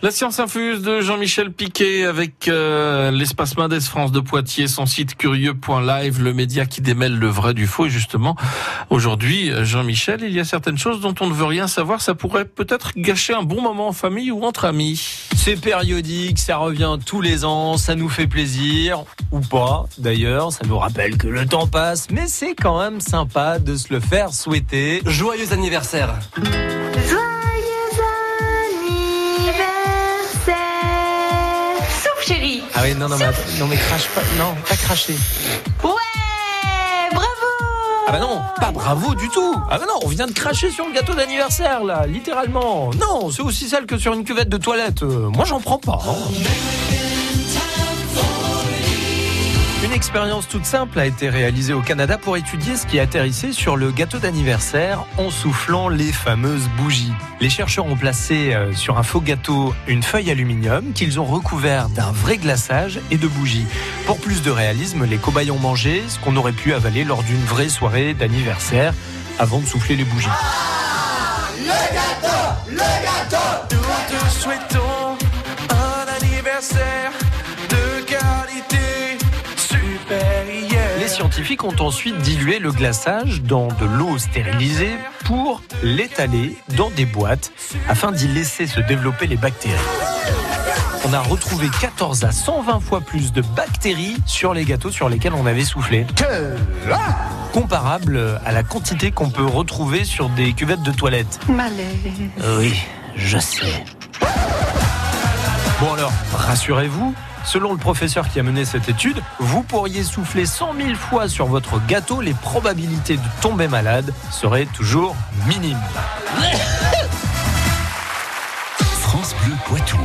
La science infuse de Jean-Michel Piquet avec euh, l'espace Mendes France de Poitiers, son site curieux.live, le média qui démêle le vrai du faux. Et justement, aujourd'hui, Jean-Michel, il y a certaines choses dont on ne veut rien savoir. Ça pourrait peut-être gâcher un bon moment en famille ou entre amis. C'est périodique, ça revient tous les ans, ça nous fait plaisir, ou pas d'ailleurs, ça nous rappelle que le temps passe, mais c'est quand même sympa de se le faire souhaiter. Joyeux anniversaire Ah oui, non, non, mais, non, mais crache pas, non, pas cracher. Ouais, bravo. Ah bah non, pas bravo du tout. Ah bah non, on vient de cracher sur le gâteau d'anniversaire là, littéralement. Non, c'est aussi sale que sur une cuvette de toilette. Euh, moi, j'en prends pas. Hein. Expérience toute simple a été réalisée au Canada pour étudier ce qui atterrissait sur le gâteau d'anniversaire en soufflant les fameuses bougies. Les chercheurs ont placé euh, sur un faux gâteau une feuille aluminium qu'ils ont recouvert d'un vrai glaçage et de bougies. Pour plus de réalisme, les cobayes ont mangé ce qu'on aurait pu avaler lors d'une vraie soirée d'anniversaire avant de souffler les bougies. Ah, le gâteau, le gâteau, nous te souhaitons un anniversaire scientifiques ont ensuite dilué le glaçage dans de l'eau stérilisée pour l'étaler dans des boîtes afin d'y laisser se développer les bactéries. On a retrouvé 14 à 120 fois plus de bactéries sur les gâteaux sur lesquels on avait soufflé. Comparable à la quantité qu'on peut retrouver sur des cuvettes de toilette. Malaise. Oui, je sais. Bon alors, rassurez-vous, Selon le professeur qui a mené cette étude, vous pourriez souffler 100 000 fois sur votre gâteau, les probabilités de tomber malade seraient toujours minimes. France Bleu Poitou.